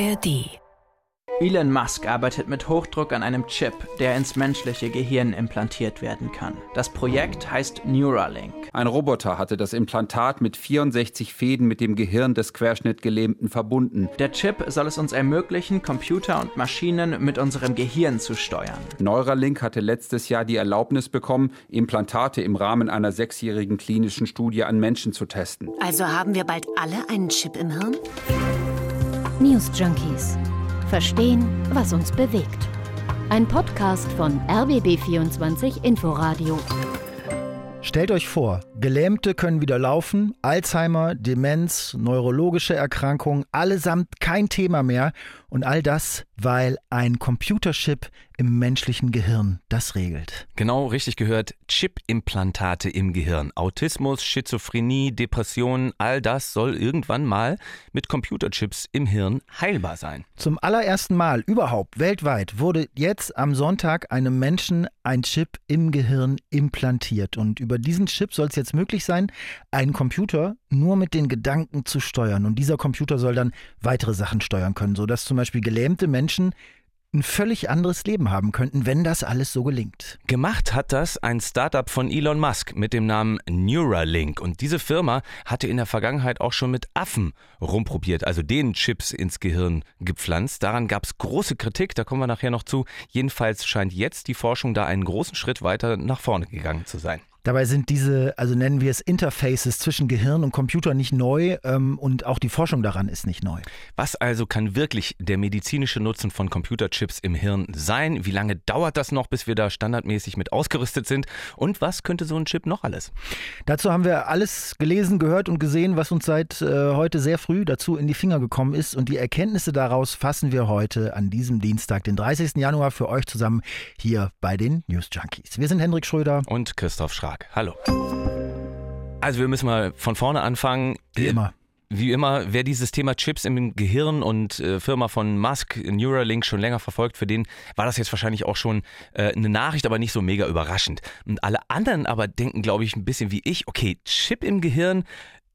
ARD Elon Musk arbeitet mit Hochdruck an einem Chip, der ins menschliche Gehirn implantiert werden kann. Das Projekt heißt Neuralink. Ein Roboter hatte das Implantat mit 64 Fäden mit dem Gehirn des Querschnittgelähmten verbunden. Der Chip soll es uns ermöglichen, Computer und Maschinen mit unserem Gehirn zu steuern. Neuralink hatte letztes Jahr die Erlaubnis bekommen, Implantate im Rahmen einer sechsjährigen klinischen Studie an Menschen zu testen. Also haben wir bald alle einen Chip im Hirn? News Junkies Verstehen, was uns bewegt. Ein Podcast von RBB24 Inforadio. Stellt euch vor, Gelähmte können wieder laufen, Alzheimer, Demenz, neurologische Erkrankungen, allesamt kein Thema mehr und all das, weil ein Computerchip im menschlichen Gehirn das regelt. Genau richtig gehört, Chip-Implantate im Gehirn. Autismus, Schizophrenie, Depressionen, all das soll irgendwann mal mit Computerchips im Hirn heilbar sein. Zum allerersten Mal überhaupt weltweit wurde jetzt am Sonntag einem Menschen ein Chip im Gehirn implantiert. Und über diesen Chip soll es jetzt möglich sein, einen Computer nur mit den Gedanken zu steuern. Und dieser Computer soll dann weitere Sachen steuern können, sodass zum Beispiel gelähmte Menschen ein völlig anderes Leben haben könnten, wenn das alles so gelingt. Gemacht hat das ein Startup von Elon Musk mit dem Namen Neuralink. Und diese Firma hatte in der Vergangenheit auch schon mit Affen rumprobiert, also denen Chips ins Gehirn gepflanzt. Daran gab es große Kritik, da kommen wir nachher noch zu. Jedenfalls scheint jetzt die Forschung da einen großen Schritt weiter nach vorne gegangen zu sein. Dabei sind diese, also nennen wir es Interfaces zwischen Gehirn und Computer nicht neu ähm, und auch die Forschung daran ist nicht neu. Was also kann wirklich der medizinische Nutzen von Computerchips im Hirn sein? Wie lange dauert das noch, bis wir da standardmäßig mit ausgerüstet sind? Und was könnte so ein Chip noch alles? Dazu haben wir alles gelesen, gehört und gesehen, was uns seit äh, heute sehr früh dazu in die Finger gekommen ist. Und die Erkenntnisse daraus fassen wir heute an diesem Dienstag, den 30. Januar, für euch zusammen hier bei den News Junkies. Wir sind Hendrik Schröder und Christoph Schrag. Tag. Hallo. Also wir müssen mal von vorne anfangen. Wie immer. Wie immer, wer dieses Thema Chips im Gehirn und äh, Firma von Musk, Neuralink, schon länger verfolgt, für den war das jetzt wahrscheinlich auch schon äh, eine Nachricht, aber nicht so mega überraschend. Und alle anderen aber denken, glaube ich, ein bisschen wie ich, okay, Chip im Gehirn,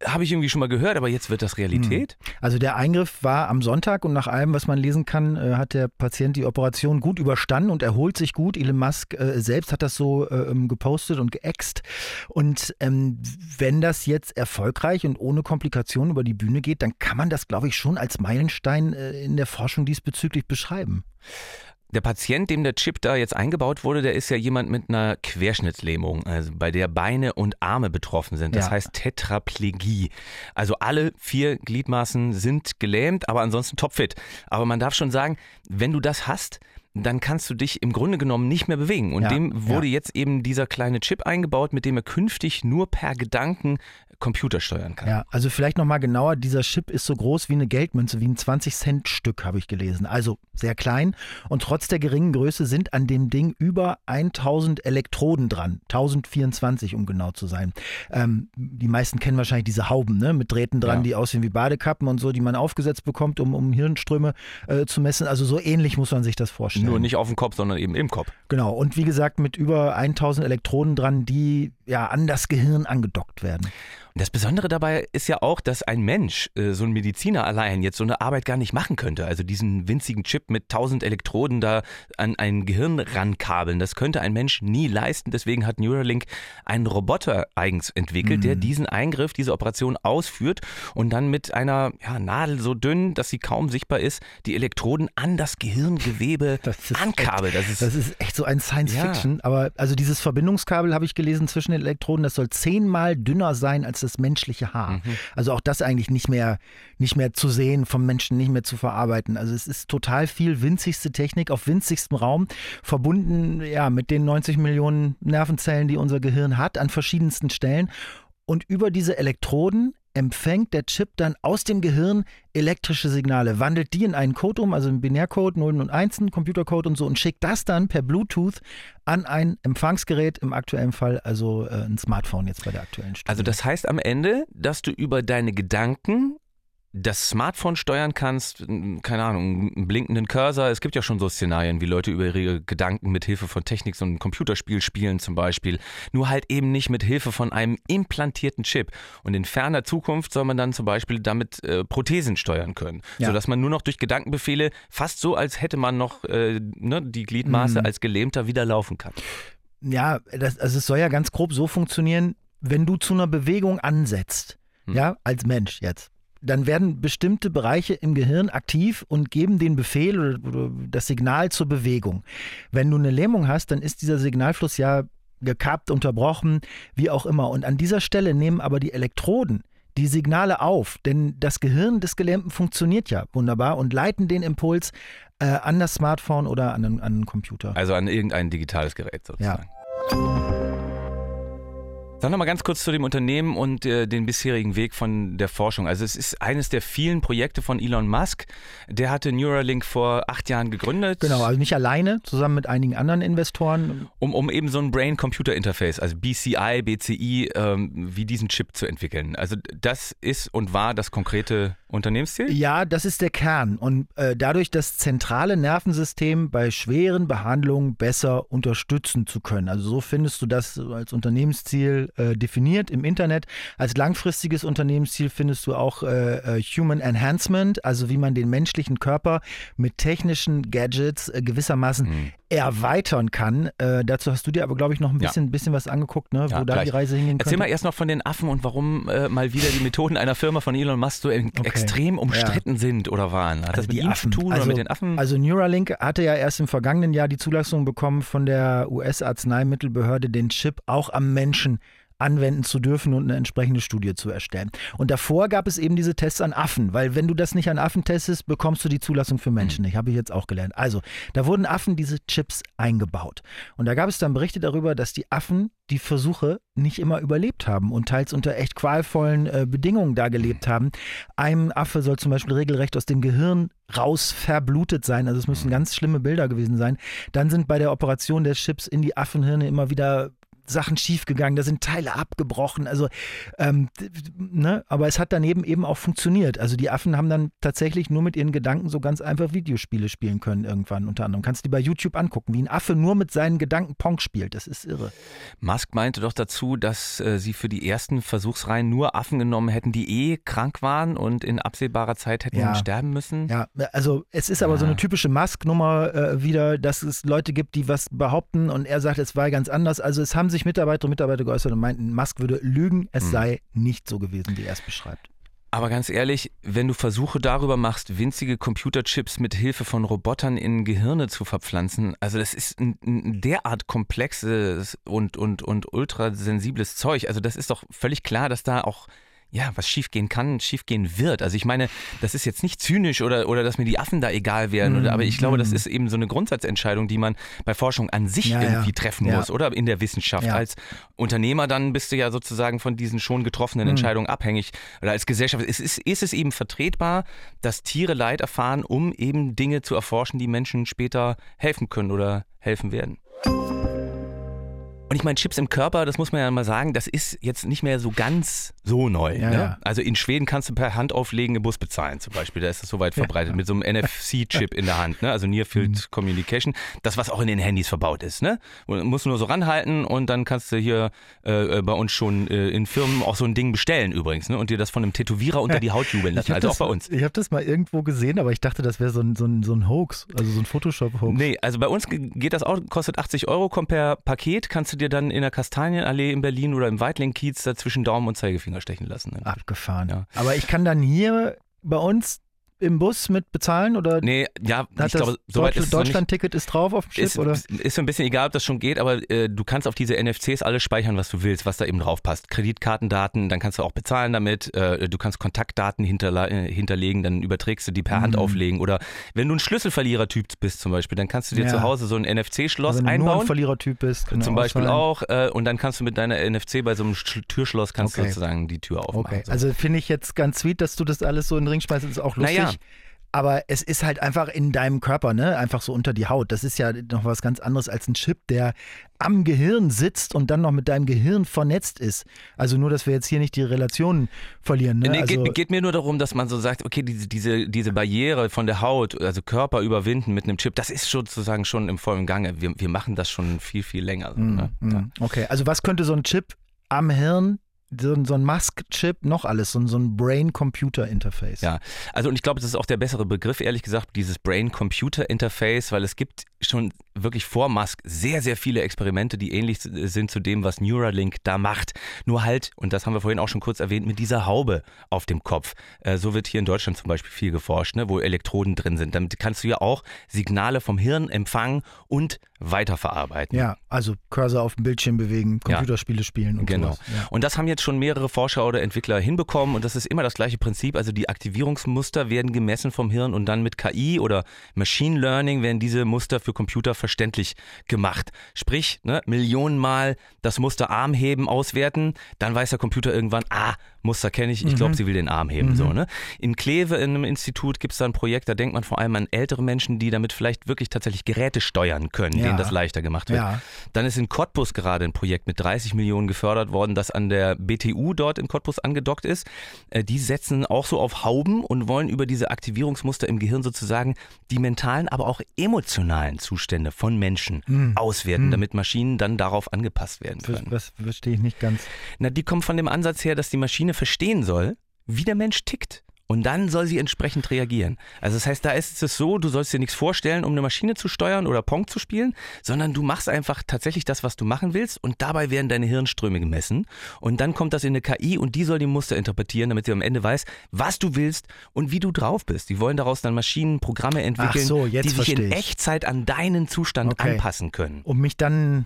habe ich irgendwie schon mal gehört, aber jetzt wird das Realität. Hm. Also der Eingriff war am Sonntag und nach allem, was man lesen kann, äh, hat der Patient die Operation gut überstanden und erholt sich gut. Elon Musk äh, selbst hat das so äh, ähm, gepostet und geäxt. Und ähm, wenn das jetzt erfolgreich und ohne Komplikationen über die Bühne geht, dann kann man das, glaube ich, schon als Meilenstein äh, in der Forschung diesbezüglich beschreiben. Der Patient, dem der Chip da jetzt eingebaut wurde, der ist ja jemand mit einer Querschnittslähmung, also bei der Beine und Arme betroffen sind. Das ja. heißt Tetraplegie. Also alle vier Gliedmaßen sind gelähmt, aber ansonsten topfit. Aber man darf schon sagen, wenn du das hast, dann kannst du dich im Grunde genommen nicht mehr bewegen. Und ja, dem wurde ja. jetzt eben dieser kleine Chip eingebaut, mit dem er künftig nur per Gedanken Computer steuern kann. Ja, also vielleicht nochmal genauer, dieser Chip ist so groß wie eine Geldmünze, wie ein 20-Cent-Stück, habe ich gelesen. Also sehr klein und trotz der geringen Größe sind an dem Ding über 1000 Elektroden dran. 1024, um genau zu sein. Ähm, die meisten kennen wahrscheinlich diese Hauben ne? mit Drähten dran, ja. die aussehen wie Badekappen und so, die man aufgesetzt bekommt, um, um Hirnströme äh, zu messen. Also so ähnlich muss man sich das vorstellen. Nur nicht auf dem Kopf, sondern eben im Kopf. Genau, und wie gesagt, mit über 1000 Elektroden dran, die ja an das Gehirn angedockt werden. Das Besondere dabei ist ja auch, dass ein Mensch, äh, so ein Mediziner allein, jetzt so eine Arbeit gar nicht machen könnte. Also diesen winzigen Chip mit tausend Elektroden da an ein Gehirn rankabeln, das könnte ein Mensch nie leisten. Deswegen hat Neuralink einen Roboter eigens entwickelt, mhm. der diesen Eingriff, diese Operation ausführt und dann mit einer ja, Nadel so dünn, dass sie kaum sichtbar ist, die Elektroden an das Gehirngewebe das ankabelt. Das ist, das ist echt so ein Science-Fiction. Ja. Aber also dieses Verbindungskabel habe ich gelesen zwischen den Elektroden, das soll zehnmal dünner sein als das menschliche Haar. Mhm. Also auch das eigentlich nicht mehr, nicht mehr zu sehen, vom Menschen nicht mehr zu verarbeiten. Also es ist total viel winzigste Technik auf winzigstem Raum, verbunden ja mit den 90 Millionen Nervenzellen, die unser Gehirn hat, an verschiedensten Stellen. Und über diese Elektroden empfängt der Chip dann aus dem Gehirn elektrische Signale, wandelt die in einen Code um, also einen Binärcode, 0 und 1, Computercode und so, und schickt das dann per Bluetooth an ein Empfangsgerät, im aktuellen Fall also äh, ein Smartphone jetzt bei der aktuellen Studie. Also das heißt am Ende, dass du über deine Gedanken das Smartphone steuern kannst, keine Ahnung, einen blinkenden Cursor. Es gibt ja schon so Szenarien, wie Leute über ihre Gedanken mit Hilfe von Technik so ein Computerspiel spielen zum Beispiel. Nur halt eben nicht mit Hilfe von einem implantierten Chip. Und in ferner Zukunft soll man dann zum Beispiel damit äh, Prothesen steuern können. Ja. Sodass man nur noch durch Gedankenbefehle fast so, als hätte man noch äh, ne, die Gliedmaße mhm. als Gelähmter wieder laufen kann. Ja, das, also es soll ja ganz grob so funktionieren, wenn du zu einer Bewegung ansetzt, hm. ja, als Mensch jetzt, dann werden bestimmte Bereiche im Gehirn aktiv und geben den Befehl oder, das Signal zur Bewegung. Wenn du eine Lähmung hast, dann ist dieser Signalfluss ja gekappt, unterbrochen, wie auch immer. Und an dieser Stelle nehmen aber die Elektroden die Signale auf, denn das Gehirn des Gelähmten funktioniert ja wunderbar und leiten den Impuls äh, an das Smartphone oder an einen, an einen Computer. Also an irgendein digitales Gerät sozusagen. Ja. Sag noch mal ganz kurz zu dem Unternehmen und äh, den bisherigen Weg von der Forschung. Also es ist eines der vielen Projekte von Elon Musk. Der hatte Neuralink vor acht Jahren gegründet. Genau, also nicht alleine, zusammen mit einigen anderen Investoren. Um, um eben so ein Brain-Computer-Interface, also BCI, BCI, ähm, wie diesen Chip zu entwickeln. Also das ist und war das konkrete Unternehmensziel? Ja, das ist der Kern. Und äh, dadurch das zentrale Nervensystem bei schweren Behandlungen besser unterstützen zu können. Also so findest du das als Unternehmensziel äh, definiert im Internet. Als langfristiges Unternehmensziel findest du auch äh, äh, Human Enhancement, also wie man den menschlichen Körper mit technischen Gadgets äh, gewissermaßen mhm. erweitern kann. Äh, dazu hast du dir aber, glaube ich, noch ein bisschen, ja. bisschen was angeguckt, ne, wo ja, da gleich. die Reise hingehen könnte. Erzähl mal erst noch von den Affen und warum mal wieder die Methoden einer Firma von Elon Musk so okay. extrem umstritten ja. sind oder waren. Hat also das mit die Affen. zu tun also, oder mit den Affen? Also Neuralink hatte ja erst im vergangenen Jahr die Zulassung bekommen von der US-Arzneimittelbehörde, den Chip auch am Menschen anwenden zu dürfen und eine entsprechende Studie zu erstellen. Und davor gab es eben diese Tests an Affen, weil wenn du das nicht an Affen testest, bekommst du die Zulassung für Menschen nicht. Habe ich jetzt auch gelernt. Also, da wurden Affen diese Chips eingebaut. Und da gab es dann Berichte darüber, dass die Affen die Versuche nicht immer überlebt haben und teils unter echt qualvollen äh, Bedingungen da gelebt haben. Ein Affe soll zum Beispiel regelrecht aus dem Gehirn raus verblutet sein. Also es müssen ganz schlimme Bilder gewesen sein. Dann sind bei der Operation der Chips in die Affenhirne immer wieder Sachen schiefgegangen, da sind Teile abgebrochen. Also, ähm, ne? aber es hat daneben eben auch funktioniert. Also die Affen haben dann tatsächlich nur mit ihren Gedanken so ganz einfach Videospiele spielen können irgendwann unter anderem. Kannst du dir bei YouTube angucken, wie ein Affe nur mit seinen Gedanken Pong spielt. Das ist irre. Musk meinte doch dazu, dass äh, sie für die ersten Versuchsreihen nur Affen genommen hätten, die eh krank waren und in absehbarer Zeit hätten ja. sterben müssen. Ja, also es ist aber ja. so eine typische Musk-Nummer äh, wieder, dass es Leute gibt, die was behaupten und er sagt, es war ganz anders. Also es haben sich Mitarbeiter und Mitarbeiter geäußert und meinten, Musk würde lügen, es hm. sei nicht so gewesen, wie er es beschreibt. Aber ganz ehrlich, wenn du Versuche darüber machst, winzige Computerchips mit Hilfe von Robotern in Gehirne zu verpflanzen, also das ist ein, ein derart komplexes und, und, und ultrasensibles Zeug. Also das ist doch völlig klar, dass da auch ja, was schiefgehen kann, schiefgehen wird. Also ich meine, das ist jetzt nicht zynisch oder, oder dass mir die Affen da egal wären, oder, aber ich glaube, das mhm. ist eben so eine Grundsatzentscheidung, die man bei Forschung an sich ja, irgendwie ja. treffen muss, ja. oder in der Wissenschaft. Als Unternehmer dann bist du ja sozusagen von diesen schon getroffenen mhm. Entscheidungen abhängig. Oder als Gesellschaft ist, ist, ist es eben vertretbar, dass Tiere Leid erfahren, um eben Dinge zu erforschen, die Menschen später helfen können oder helfen werden. Und ich meine, Chips im Körper, das muss man ja mal sagen, das ist jetzt nicht mehr so ganz so neu. Ja, ne? ja. Also in Schweden kannst du per Hand auflegen Bus bezahlen zum Beispiel. Da ist das so weit verbreitet ja. mit so einem NFC-Chip in der Hand, ne? also Near Field mhm. Communication. Das, was auch in den Handys verbaut ist. Ne? Und musst du nur so ranhalten und dann kannst du hier äh, äh, bei uns schon äh, in Firmen auch so ein Ding bestellen übrigens ne? und dir das von einem Tätowierer unter die Haut jubeln lassen, also das, auch bei uns. Ich habe das mal irgendwo gesehen, aber ich dachte, das wäre so ein, so, ein, so ein Hoax, also so ein Photoshop-Hoax. Nee, also bei uns geht das auch, kostet 80 Euro, kommt per Paket, kannst du dir dann in der Kastanie Kastanienallee in Berlin oder im Weitling-Kiez dazwischen Daumen und Zeigefinger stechen lassen. Abgefahren. Ja. Aber ich kann dann hier bei uns im Bus mit bezahlen oder? Nee, ja, ich glaube, soweit ist Deutschland-Ticket ist drauf auf dem Chip ist, oder? Ist so ein bisschen egal, ob das schon geht, aber äh, du kannst auf diese NFCs alles speichern, was du willst, was da eben drauf passt. Kreditkartendaten, dann kannst du auch bezahlen damit. Äh, du kannst Kontaktdaten hinterle äh, hinterlegen, dann überträgst du die per Hand mhm. auflegen. Oder wenn du ein Schlüsselverlierer-Typ bist zum Beispiel, dann kannst du dir ja. zu Hause so ein NFC-Schloss also, einbauen. Wenn du ein Verlierer-Typ bist, kann zum Beispiel auch. Äh, und dann kannst du mit deiner NFC bei so einem Türschloss kannst okay. du sozusagen die Tür aufmachen. Okay. So. Also finde ich jetzt ganz sweet, dass du das alles so in den Ring schmeißt. Das ist auch lustig. Naja. Aber es ist halt einfach in deinem Körper, ne? Einfach so unter die Haut. Das ist ja noch was ganz anderes als ein Chip, der am Gehirn sitzt und dann noch mit deinem Gehirn vernetzt ist. Also nur, dass wir jetzt hier nicht die Relationen verlieren. Ne? Nee, also, geht, geht, mir nur darum, dass man so sagt, okay, diese, diese, diese Barriere von der Haut, also Körper überwinden mit einem Chip, das ist sozusagen schon im vollen Gange. Wir, wir machen das schon viel, viel länger. Mm, ne? mm, okay, also was könnte so ein Chip am Hirn so, so ein Musk-Chip, noch alles, so, so ein Brain-Computer-Interface. Ja, also und ich glaube, das ist auch der bessere Begriff, ehrlich gesagt, dieses Brain-Computer-Interface, weil es gibt schon wirklich vor Musk sehr, sehr viele Experimente, die ähnlich sind zu dem, was Neuralink da macht. Nur halt, und das haben wir vorhin auch schon kurz erwähnt, mit dieser Haube auf dem Kopf. Äh, so wird hier in Deutschland zum Beispiel viel geforscht, ne, wo Elektroden drin sind. Damit kannst du ja auch Signale vom Hirn empfangen und weiterverarbeiten. Ja, also Cursor auf dem Bildschirm bewegen, Computerspiele ja. spielen und genau. Ja. Und das haben jetzt schon mehrere Forscher oder Entwickler hinbekommen und das ist immer das gleiche Prinzip. Also die Aktivierungsmuster werden gemessen vom Hirn und dann mit KI oder Machine Learning werden diese Muster für Computer verständlich gemacht. Sprich, ne, Millionenmal das Muster Arm heben auswerten, dann weiß der Computer irgendwann, ah, Muster kenne ich, ich glaube, mhm. sie will den Arm heben. Mhm. So, ne? In Kleve, in einem Institut, gibt es da ein Projekt, da denkt man vor allem an ältere Menschen, die damit vielleicht wirklich tatsächlich Geräte steuern können, ja. denen das leichter gemacht wird. Ja. Dann ist in Cottbus gerade ein Projekt mit 30 Millionen gefördert worden, das an der BTU dort in Cottbus angedockt ist. Äh, die setzen auch so auf Hauben und wollen über diese Aktivierungsmuster im Gehirn sozusagen die mentalen, aber auch emotionalen Zustände von Menschen mhm. auswerten, mhm. damit Maschinen dann darauf angepasst werden können. Das verstehe ich nicht ganz. Na, die kommen von dem Ansatz her, dass die Maschine Maschine verstehen soll, wie der Mensch tickt. Und dann soll sie entsprechend reagieren. Also das heißt, da ist es so, du sollst dir nichts vorstellen, um eine Maschine zu steuern oder Pong zu spielen, sondern du machst einfach tatsächlich das, was du machen willst und dabei werden deine Hirnströme gemessen. Und dann kommt das in eine KI und die soll die Muster interpretieren, damit sie am Ende weiß, was du willst und wie du drauf bist. Die wollen daraus dann Maschinen, Programme entwickeln, so, die sich in. Echtzeit an deinen Zustand okay. anpassen können. Um mich dann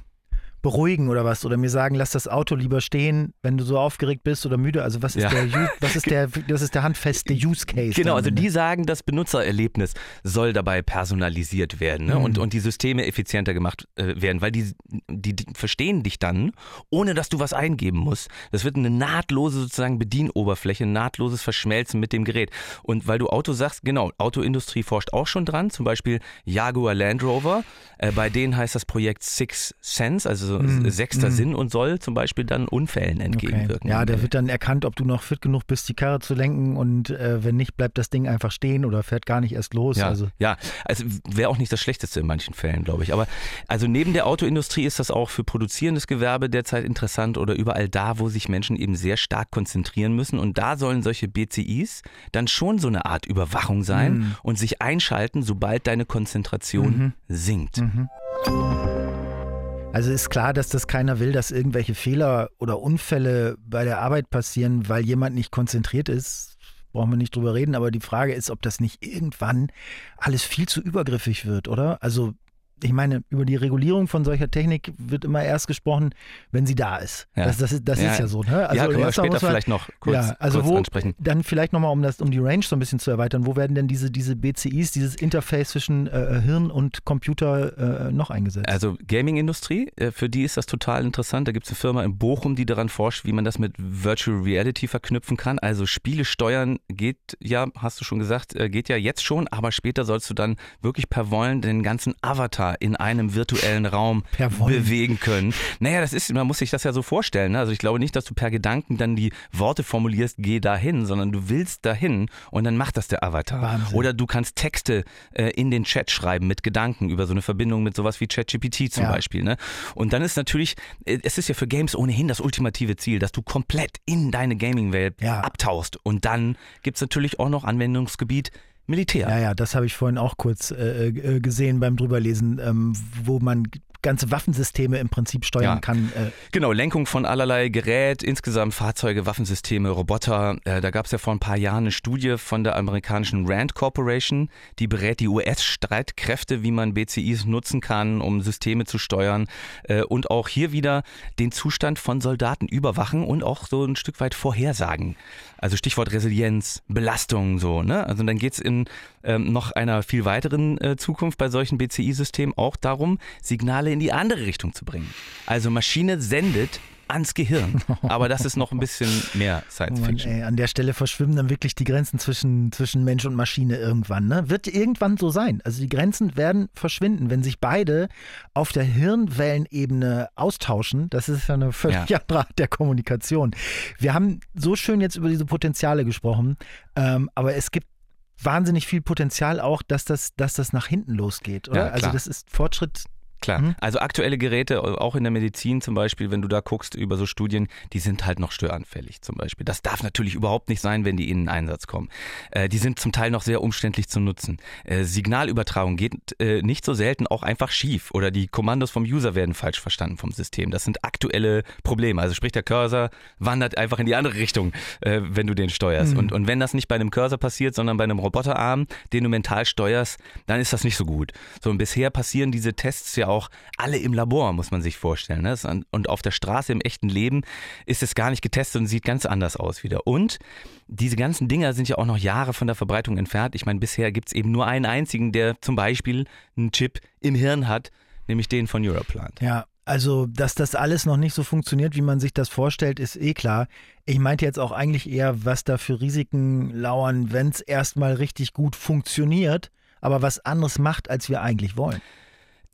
beruhigen oder was oder mir sagen, lass das Auto lieber stehen, wenn du so aufgeregt bist oder müde. Also was ist ja. der was ist der das ist der handfeste Use Case. Genau, also die sagen, das Benutzererlebnis soll dabei personalisiert werden ne? mhm. und, und die Systeme effizienter gemacht äh, werden, weil die, die, die verstehen dich dann, ohne dass du was eingeben musst. Das wird eine nahtlose sozusagen Bedienoberfläche, ein nahtloses Verschmelzen mit dem Gerät. Und weil du Auto sagst, genau, Autoindustrie forscht auch schon dran, zum Beispiel Jaguar Land Rover. Äh, bei denen heißt das Projekt Six Sense, also mm, sechster mm. Sinn und soll zum Beispiel dann Unfällen entgegenwirken. Okay. Ja, der wird dann erkannt, ob du noch fit genug bist, die Karre zu lenken und äh, wenn nicht, bleibt das Ding einfach stehen oder fährt gar nicht erst los. Ja, also, ja. also wäre auch nicht das Schlechteste in manchen Fällen, glaube ich. Aber also neben der Autoindustrie ist das auch für produzierendes Gewerbe derzeit interessant oder überall da, wo sich Menschen eben sehr stark konzentrieren müssen. Und da sollen solche BCIs dann schon so eine Art Überwachung sein mm. und sich einschalten, sobald deine Konzentration mhm. sinkt. Mhm. Also ist klar, dass das keiner will, dass irgendwelche Fehler oder Unfälle bei der Arbeit passieren, weil jemand nicht konzentriert ist. Brauchen wir nicht drüber reden, aber die Frage ist, ob das nicht irgendwann alles viel zu übergriffig wird, oder? Also ich meine, über die Regulierung von solcher Technik wird immer erst gesprochen, wenn sie da ist. Ja. Das, das, ist, das ja. ist ja so. Ne? Also ja, können wir später man, vielleicht noch kurz, ja, also kurz wo, ansprechen. Dann vielleicht nochmal, um, um die Range so ein bisschen zu erweitern, wo werden denn diese, diese BCIs, dieses Interface zwischen äh, Hirn und Computer äh, noch eingesetzt? Also Gaming-Industrie, äh, für die ist das total interessant. Da gibt es eine Firma in Bochum, die daran forscht, wie man das mit Virtual Reality verknüpfen kann. Also Spiele steuern geht ja, hast du schon gesagt, äh, geht ja jetzt schon, aber später sollst du dann wirklich per Wollen den ganzen Avatar in einem virtuellen Raum bewegen können. Naja, das ist, man muss sich das ja so vorstellen. Ne? Also ich glaube nicht, dass du per Gedanken dann die Worte formulierst, geh dahin, sondern du willst dahin und dann macht das der Avatar. Wahnsinn. Oder du kannst Texte äh, in den Chat schreiben mit Gedanken über so eine Verbindung mit sowas wie ChatGPT zum ja. Beispiel. Ne? Und dann ist natürlich, äh, es ist ja für Games ohnehin das ultimative Ziel, dass du komplett in deine Gaming-Welt ja. abtauchst. Und dann gibt es natürlich auch noch Anwendungsgebiet Militär. Ja, ja, das habe ich vorhin auch kurz äh, äh gesehen beim drüberlesen, ähm, wo man ganze Waffensysteme im Prinzip steuern ja. kann. Äh. Genau, Lenkung von allerlei Gerät, insgesamt Fahrzeuge, Waffensysteme, Roboter. Äh, da gab es ja vor ein paar Jahren eine Studie von der amerikanischen Rand Corporation, die berät die US-Streitkräfte, wie man BCIs nutzen kann, um Systeme zu steuern äh, und auch hier wieder den Zustand von Soldaten überwachen und auch so ein Stück weit vorhersagen. Also Stichwort Resilienz, Belastung, so, ne? Also dann geht es in ähm, noch einer viel weiteren äh, Zukunft bei solchen BCI-Systemen auch darum, Signale in die andere Richtung zu bringen. Also Maschine sendet ans Gehirn. Aber das ist noch ein bisschen mehr Science Fiction. Mann, ey, an der Stelle verschwimmen dann wirklich die Grenzen zwischen, zwischen Mensch und Maschine irgendwann. Ne? Wird irgendwann so sein. Also die Grenzen werden verschwinden, wenn sich beide auf der Hirnwellenebene austauschen. Das ist ja eine völlig ja. andere Art der Kommunikation. Wir haben so schön jetzt über diese Potenziale gesprochen, ähm, aber es gibt wahnsinnig viel Potenzial auch, dass das, dass das nach hinten losgeht. Oder? Ja, also das ist Fortschritt Klar. Mhm. Also aktuelle Geräte, auch in der Medizin zum Beispiel, wenn du da guckst über so Studien, die sind halt noch störanfällig zum Beispiel. Das darf natürlich überhaupt nicht sein, wenn die in den Einsatz kommen. Äh, die sind zum Teil noch sehr umständlich zu nutzen. Äh, Signalübertragung geht äh, nicht so selten auch einfach schief oder die Kommandos vom User werden falsch verstanden vom System. Das sind aktuelle Probleme. Also sprich, der Cursor wandert einfach in die andere Richtung, äh, wenn du den steuerst. Mhm. Und, und wenn das nicht bei einem Cursor passiert, sondern bei einem Roboterarm, den du mental steuerst, dann ist das nicht so gut. So und bisher passieren diese Tests ja auch alle im Labor, muss man sich vorstellen. Ne? Und auf der Straße im echten Leben ist es gar nicht getestet und sieht ganz anders aus wieder. Und diese ganzen Dinger sind ja auch noch Jahre von der Verbreitung entfernt. Ich meine, bisher gibt es eben nur einen einzigen, der zum Beispiel einen Chip im Hirn hat, nämlich den von Europlant. Ja, also, dass das alles noch nicht so funktioniert, wie man sich das vorstellt, ist eh klar. Ich meinte jetzt auch eigentlich eher, was da für Risiken lauern, wenn es erstmal richtig gut funktioniert, aber was anderes macht, als wir eigentlich wollen.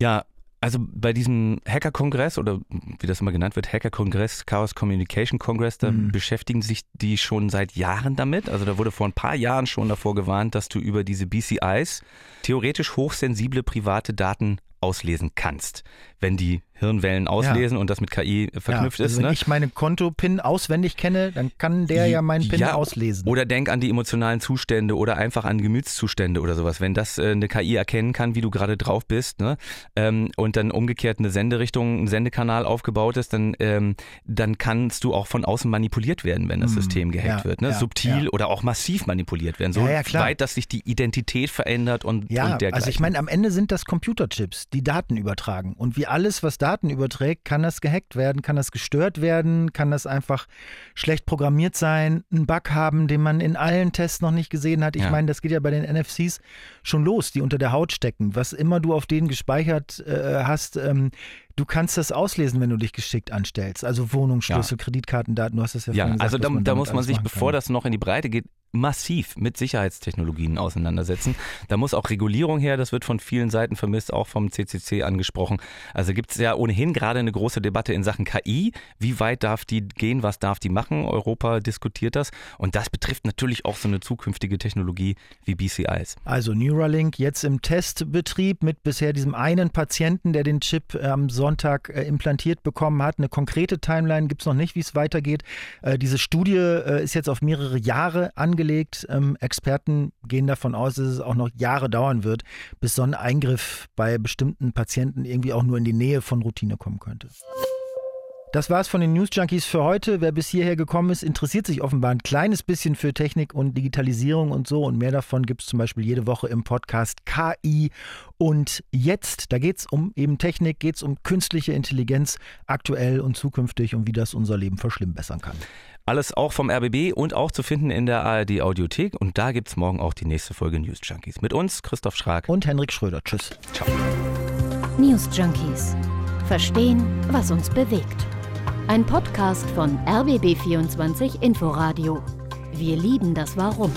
Ja, also bei diesem Hacker-Kongress oder wie das immer genannt wird, Hacker-Kongress, Chaos Communication Congress, da mhm. beschäftigen sich die schon seit Jahren damit. Also da wurde vor ein paar Jahren schon davor gewarnt, dass du über diese BCIs theoretisch hochsensible private Daten auslesen kannst, wenn die Hirnwellen auslesen ja. und das mit KI verknüpft ja, also ist. Wenn ne? ich meine Konto-PIN auswendig kenne, dann kann der ja meinen PIN ja, auslesen. Oder denk an die emotionalen Zustände oder einfach an Gemütszustände oder sowas. Wenn das äh, eine KI erkennen kann, wie du gerade drauf bist, ne? Ähm, und dann umgekehrt eine Senderichtung, ein Sendekanal aufgebaut ist, dann, ähm, dann kannst du auch von außen manipuliert werden, wenn das hm, System gehackt wird. Ne? Subtil oder auch massiv manipuliert werden. So weit, dass sich die Identität verändert und, ja, und dergleichen. Also ich meine, am Ende sind das Computerchips, die Daten übertragen. Und wie alles, was Daten überträgt, kann das gehackt werden, kann das gestört werden, kann das einfach schlecht programmiert sein, einen Bug haben, den man in allen Tests noch nicht gesehen hat. Ich ja. meine, das geht ja bei den NFCs schon los, die unter der Haut stecken. Was immer du auf denen gespeichert äh, hast, ähm, du kannst das auslesen, wenn du dich geschickt anstellst. Also Wohnungsschlüssel, ja. Kreditkartendaten, du hast das ja, ja gesagt, Also da, da muss man sich, bevor das noch in die Breite geht, massiv mit Sicherheitstechnologien auseinandersetzen. Da muss auch Regulierung her, das wird von vielen Seiten vermisst, auch vom CCC angesprochen. Also gibt es ja ohnehin gerade eine große Debatte in Sachen KI. Wie weit darf die gehen, was darf die machen? Europa diskutiert das und das betrifft natürlich auch so eine zukünftige Technologie wie BCIs. Also Neuralink jetzt im Testbetrieb mit bisher diesem einen Patienten, der den Chip am Sonntag äh, implantiert bekommen hat. Eine konkrete Timeline gibt es noch nicht, wie es weitergeht. Äh, diese Studie äh, ist jetzt auf mehrere Jahre angelegt angelegt. Ähm, Experten gehen davon aus, dass es auch noch Jahre dauern wird, bis so ein Eingriff bei bestimmten Patienten irgendwie auch nur in die Nähe von Routine kommen könnte. Das war's von den News Junkies für heute. Wer bis hierher gekommen ist, interessiert sich offenbar ein kleines bisschen für Technik und Digitalisierung und so. Und mehr davon gibt es zum Beispiel jede Woche im Podcast KI und jetzt. Da geht es um eben Technik, geht es um künstliche Intelligenz, aktuell und zukünftig und wie das unser Leben verschlimmbessern kann. Alles auch vom RBB und auch zu finden in der ARD Audiothek. Und da gibt es morgen auch die nächste Folge News Junkies. Mit uns, Christoph Schrag. Und Henrik Schröder. Tschüss. Ciao. News Junkies. Verstehen, was uns bewegt. Ein Podcast von RBB24 Inforadio. Wir lieben das Warum.